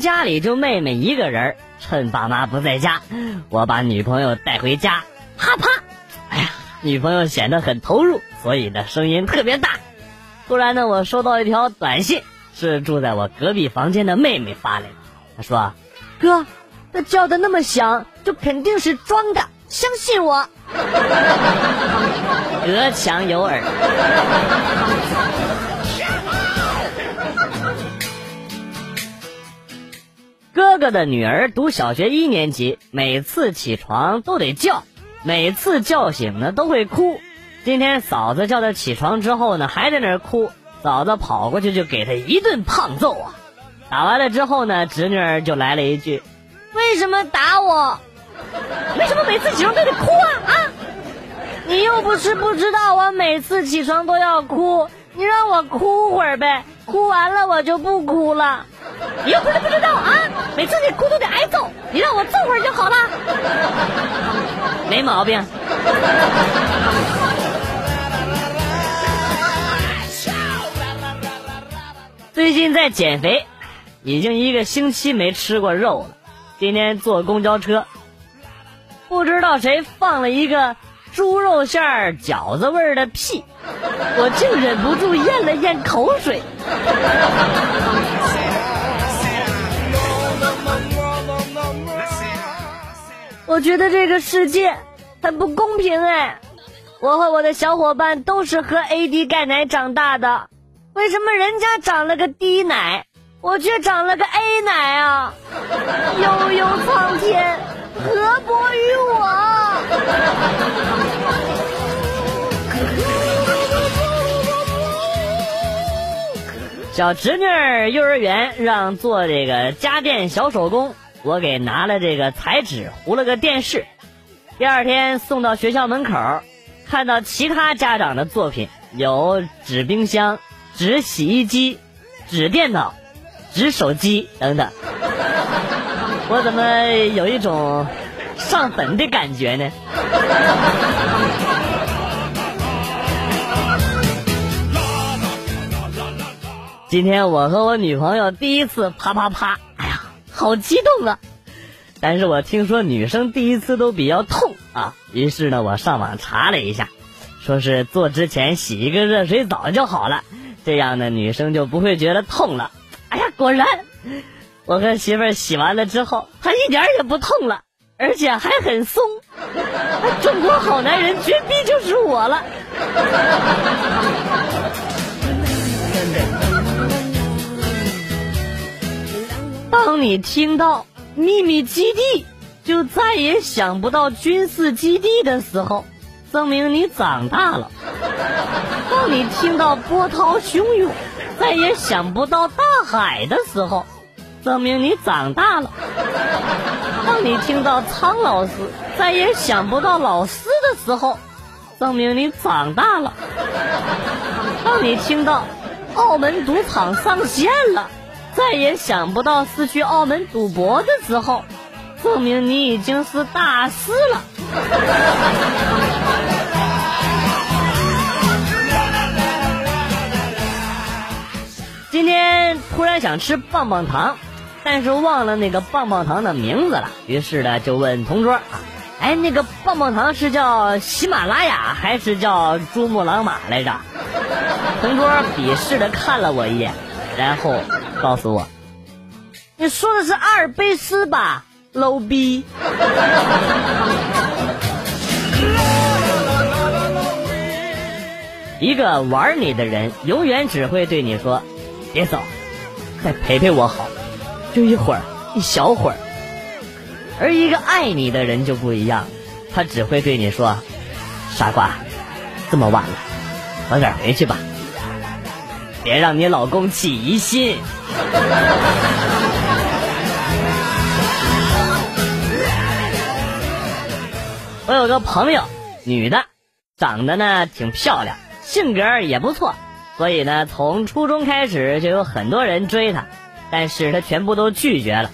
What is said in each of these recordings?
家里就妹妹一个人，趁爸妈不在家，我把女朋友带回家，啪啪，哎呀，女朋友显得很投入，所以呢声音特别大。突然呢，我收到一条短信，是住在我隔壁房间的妹妹发来的。她说：“哥，那叫的那么响，就肯定是装的，相信我。”隔墙有耳。哥哥的女儿读小学一年级，每次起床都得叫，每次叫醒呢都会哭。今天嫂子叫他起床之后呢，还在那儿哭。嫂子跑过去就给他一顿胖揍啊！打完了之后呢，侄女儿就来了一句：“为什么打我？为什么每次起床都得哭啊？啊！你又不是不知道我每次起床都要哭，你让我哭会儿呗，哭完了我就不哭了。你又不是不知道啊，每次你哭都得挨揍，你让我揍会儿就好了，没毛病。”最近在减肥，已经一个星期没吃过肉了。今天坐公交车，不知道谁放了一个猪肉馅儿饺子味儿的屁，我竟忍不住咽了咽口水。我觉得这个世界很不公平哎！我和我的小伙伴都是喝 AD 钙奶长大的。为什么人家长了个 D 奶，我却长了个 A 奶啊？悠悠苍天，何薄于我？小侄女幼儿园让做这个家电小手工，我给拿了这个彩纸糊了个电视。第二天送到学校门口，看到其他家长的作品有纸冰箱。纸洗衣机、纸电脑、纸手机等等，我怎么有一种上坟的感觉呢？今天我和我女朋友第一次啪啪啪，哎呀，好激动啊！但是我听说女生第一次都比较痛啊，于是呢，我上网查了一下，说是做之前洗一个热水澡就好了。这样呢女生就不会觉得痛了。哎呀，果然，我和媳妇儿洗完了之后，她一点也不痛了，而且还很松。中国好男人绝逼就是我了。当你听到秘密基地，就再也想不到军事基地的时候。证明你长大了。当你听到波涛汹涌，再也想不到大海的时候，证明你长大了。当你听到苍老师，再也想不到老师的时候，证明你长大了。当你听到澳门赌场上线了，再也想不到是去澳门赌博的时候，证明你已经是大师了。今天突然想吃棒棒糖，但是忘了那个棒棒糖的名字了。于是呢，就问同桌：“哎，那个棒棒糖是叫喜马拉雅还是叫珠穆朗玛来着？”同桌鄙视的看了我一眼，然后告诉我：“你说的是阿尔卑斯吧，low 逼。”一个玩你的人，永远只会对你说。别走，再陪陪我好，就一会儿，一小会儿。而一个爱你的人就不一样，他只会对你说：“傻瓜，这么晚了，早点回去吧，别让你老公起疑心。”我有个朋友，女的，长得呢挺漂亮，性格也不错。所以呢，从初中开始就有很多人追她，但是她全部都拒绝了。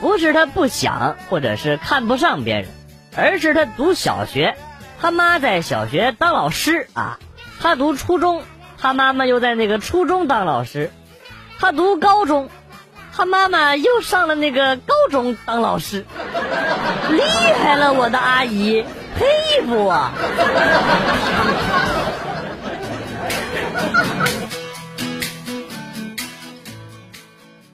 不是她不想，或者是看不上别人，而是她读小学，他妈在小学当老师啊；她读初中，他妈妈又在那个初中当老师；他读高中，他妈妈又上了那个高中当老师，厉害了，我的阿姨，佩服啊！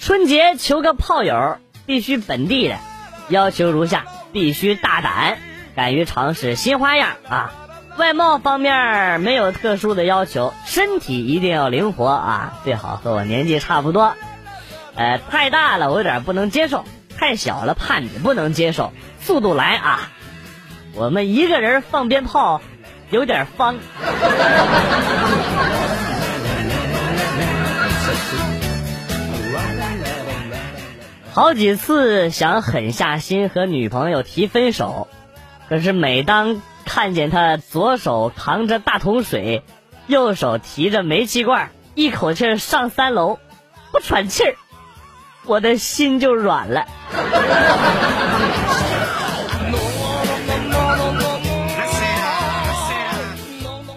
春节求个炮友，必须本地的，要求如下：必须大胆，敢于尝试新花样啊！外貌方面没有特殊的要求，身体一定要灵活啊，最好和我年纪差不多。呃，太大了我有点不能接受，太小了怕你不能接受。速度来啊！我们一个人放鞭炮有点方。好几次想狠下心和女朋友提分手，可是每当看见他左手扛着大桶水，右手提着煤气罐，一口气上三楼，不喘气儿，我的心就软了。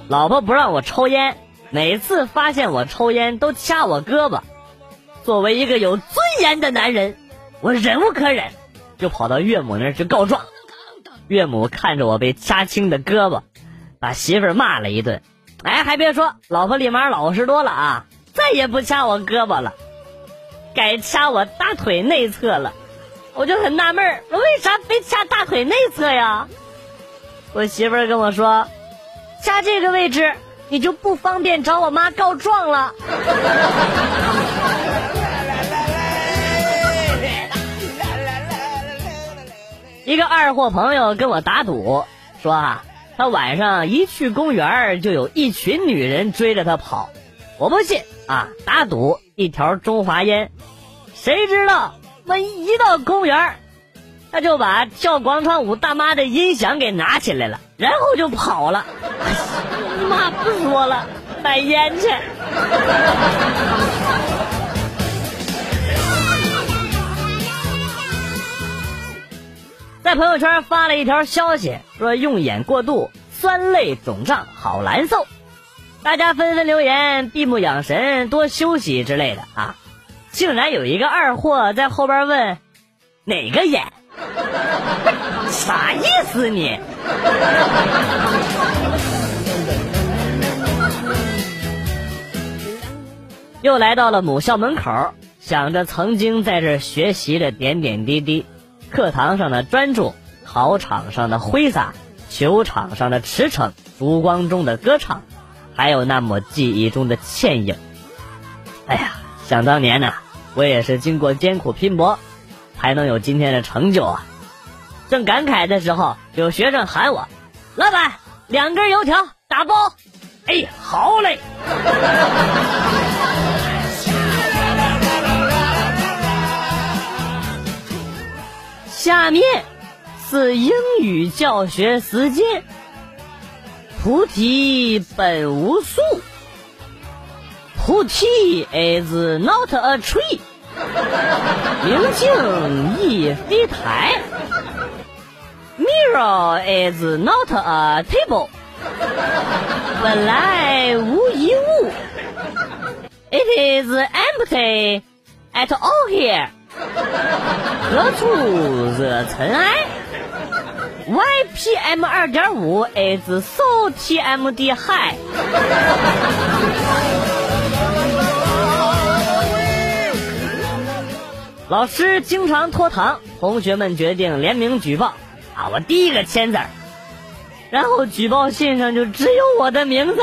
老婆不让我抽烟，每次发现我抽烟都掐我胳膊。作为一个有尊严的男人。我忍无可忍，就跑到岳母那儿去告状。岳母看着我被掐青的胳膊，把媳妇骂了一顿。哎，还别说，老婆立马老实多了啊，再也不掐我胳膊了，改掐我大腿内侧了。我就很纳闷儿，为啥非掐大腿内侧呀？我媳妇跟我说，掐这个位置你就不方便找我妈告状了。个二货朋友跟我打赌，说啊，他晚上一去公园就有一群女人追着他跑。我不信啊，打赌一条中华烟。谁知道我一到公园，他就把跳广场舞大妈的音响给拿起来了，然后就跑了。你妈不说了，买烟去。在朋友圈发了一条消息，说用眼过度，酸泪肿胀，好难受。大家纷纷留言，闭目养神，多休息之类的啊。竟然有一个二货在后边问：“哪个眼？啥意思你？”又来到了母校门口，想着曾经在这学习的点点滴滴。课堂上的专注，考场上的挥洒，球场上的驰骋，烛光中的歌唱，还有那抹记忆中的倩影。哎呀，想当年呢，我也是经过艰苦拼搏，才能有今天的成就啊！正感慨的时候，有学生喊我：“老板，两根油条打包。”哎，好嘞。下面是英语教学时间。菩提本无树，菩提 is not a tree。明镜亦非台，Mirror is not a table。本来无一物，It is empty at all here。 何处惹尘埃？YPM 二点五 is so TMD high。老师经常拖堂，同学们决定联名举报。啊，我第一个签字，然后举报信上就只有我的名字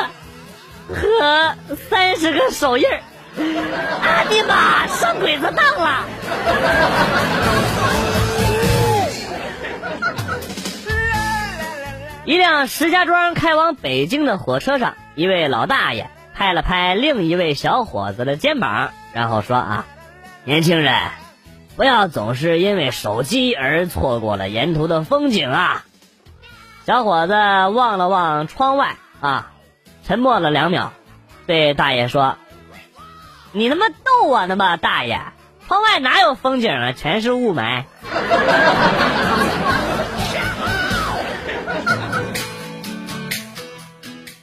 和三十个手印儿。啊你妈！上鬼子当了！一辆石家庄开往北京的火车上，一位老大爷拍了拍另一位小伙子的肩膀，然后说：“啊，年轻人，不要总是因为手机而错过了沿途的风景啊！”小伙子望了望窗外，啊，沉默了两秒，对大爷说。你他妈逗我呢吧，大爷！窗外哪有风景啊，全是雾霾。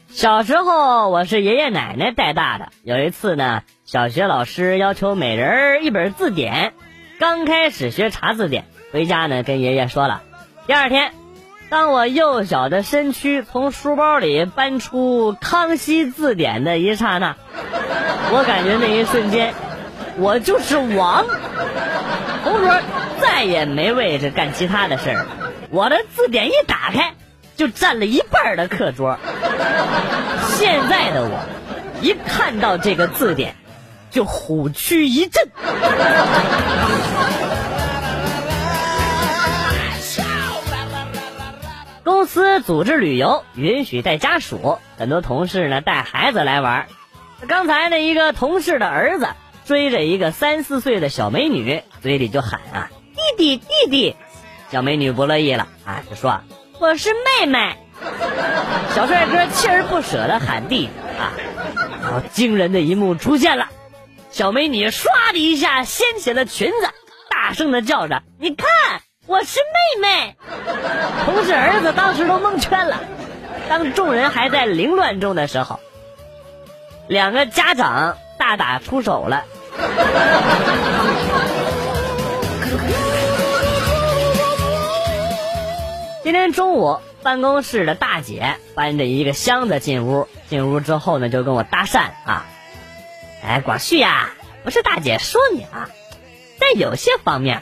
小时候我是爷爷奶奶带大的，有一次呢，小学老师要求每人一本字典，刚开始学查字典，回家呢跟爷爷说了。第二天，当我幼小的身躯从书包里搬出《康熙字典》的一刹那，我感觉那一瞬间，我就是王。同桌再也没位置干其他的事儿，我的字典一打开，就占了一半的课桌。现在的我，一看到这个字典，就虎躯一震。公司组织旅游，允许带家属，很多同事呢带孩子来玩。刚才呢，一个同事的儿子追着一个三四岁的小美女，嘴里就喊啊：“弟弟，弟弟！”小美女不乐意了啊，就说：“我是妹妹。”小帅哥锲而不舍的喊弟弟啊，然后惊人的一幕出现了，小美女唰的一下掀起了裙子，大声的叫着：“你看！”我是妹妹，同事儿子当时都蒙圈了。当众人还在凌乱中的时候，两个家长大打出手了。今天中午，办公室的大姐搬着一个箱子进屋，进屋之后呢，就跟我搭讪啊，哎，广旭呀，不是大姐说你啊，在有些方面。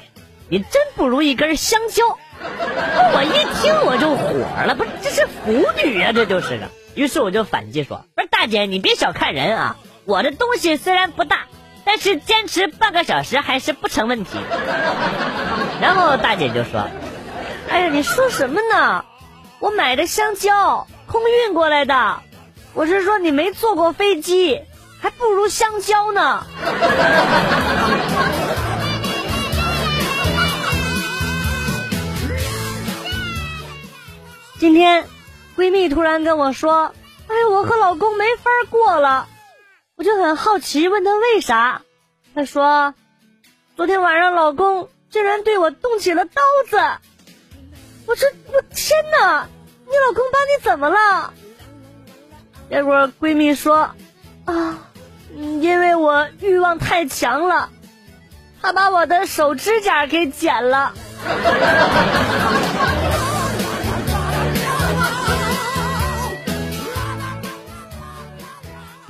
你真不如一根香蕉，我一听我就火了，不是这是腐女啊，这就是个。于是我就反击说：“不是大姐，你别小看人啊，我的东西虽然不大，但是坚持半个小时还是不成问题。”然后大姐就说：“哎呀，你说什么呢？我买的香蕉空运过来的，我是说你没坐过飞机，还不如香蕉呢。”今天，闺蜜突然跟我说：“哎，我和老公没法过了。”我就很好奇，问她为啥。她说：“昨天晚上老公竟然对我动起了刀子。”我说：“我天哪，你老公把你怎么了？”结果闺蜜说：“啊，因为我欲望太强了，他把我的手指甲给剪了。”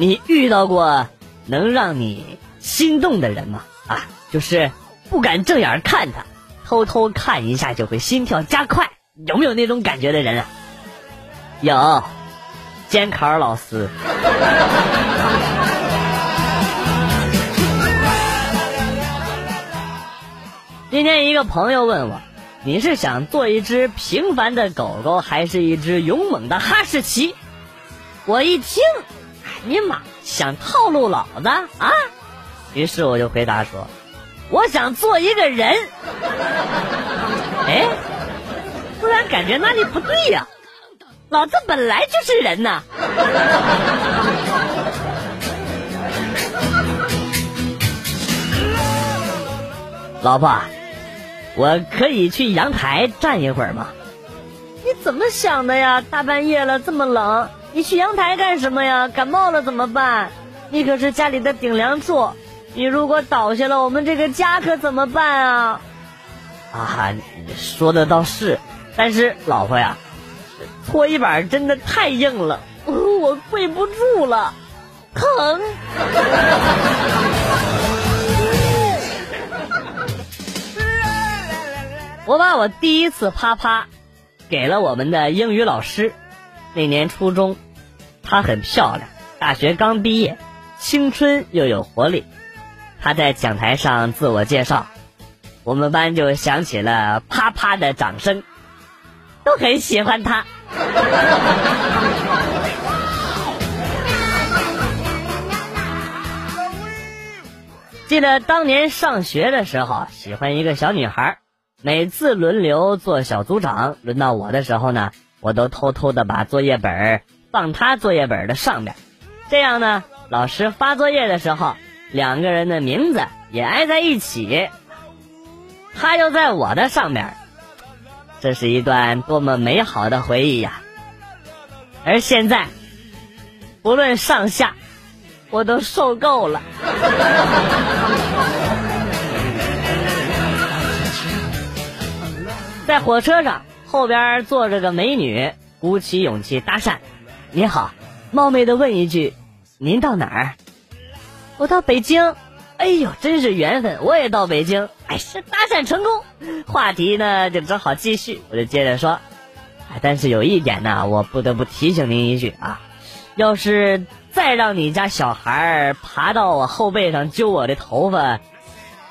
你遇到过能让你心动的人吗？啊，就是不敢正眼看他，偷偷看一下就会心跳加快，有没有那种感觉的人啊？有，监考老师。今天一个朋友问我，你是想做一只平凡的狗狗，还是一只勇猛的哈士奇？我一听。你妈想套路老子啊！于是我就回答说：“我想做一个人。”哎，突然感觉哪里不对呀？老子本来就是人呐！老婆，我可以去阳台站一会儿吗？你怎么想的呀？大半夜了，这么冷。你去阳台干什么呀？感冒了怎么办？你可是家里的顶梁柱，你如果倒下了，我们这个家可怎么办啊？啊，你说的倒是，但是老婆呀，搓衣板真的太硬了，我跪不住了，疼。我把我第一次啪啪给了我们的英语老师。那年初中，她很漂亮，大学刚毕业，青春又有活力。她在讲台上自我介绍，我们班就响起了啪啪的掌声，都很喜欢她。记得当年上学的时候，喜欢一个小女孩，每次轮流做小组长，轮到我的时候呢。我都偷偷的把作业本放他作业本的上边，这样呢，老师发作业的时候，两个人的名字也挨在一起，他又在我的上面，这是一段多么美好的回忆呀！而现在，不论上下，我都受够了。在火车上，后边坐着个美女，鼓起勇气搭讪：“你好，冒昧的问一句，您到哪儿？”“我到北京。”“哎呦，真是缘分，我也到北京。”哎，是搭讪成功，话题呢就只好继续。我就接着说：“哎，但是有一点呢，我不得不提醒您一句啊，要是再让你家小孩爬到我后背上揪我的头发，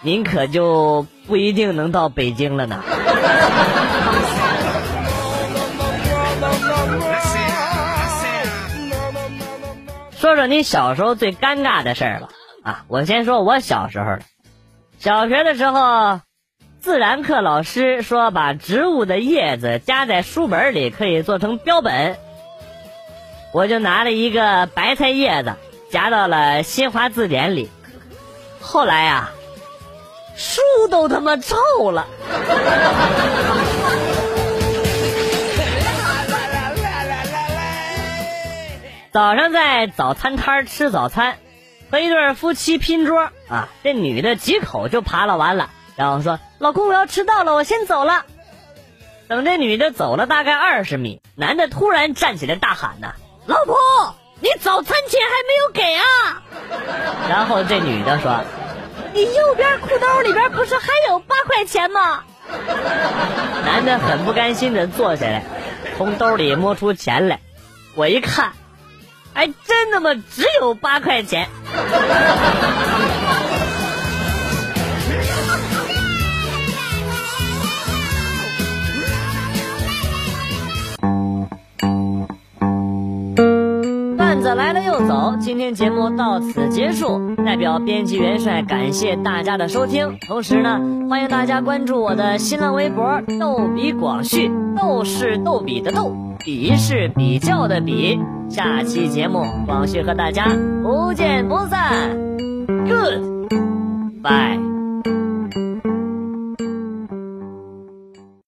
您可就不一定能到北京了呢。”说说你小时候最尴尬的事儿吧。啊，我先说我小时候的。小学的时候，自然课老师说把植物的叶子夹在书本里可以做成标本，我就拿了一个白菜叶子夹到了新华字典里。后来呀，书都他妈臭了。早上在早餐摊吃早餐，和一对夫妻拼桌啊，这女的几口就扒拉完了，然后说：“老公，我要迟到了，我先走了。”等这女的走了大概二十米，男的突然站起来大喊：“呐，老婆，你早餐钱还没有给啊！”然后这女的说：“你右边裤兜里边不是还有八块钱吗？”男的很不甘心的坐下来，从兜里摸出钱来，我一看。还真他妈只有八块钱。段子来了又走，今天节目到此结束。代表编辑元帅感谢大家的收听，同时呢，欢迎大家关注我的新浪微博“逗比广旭”，逗是逗比的逗，比是比较的比。下期节目，广旭和大家不见不散。Good，bye。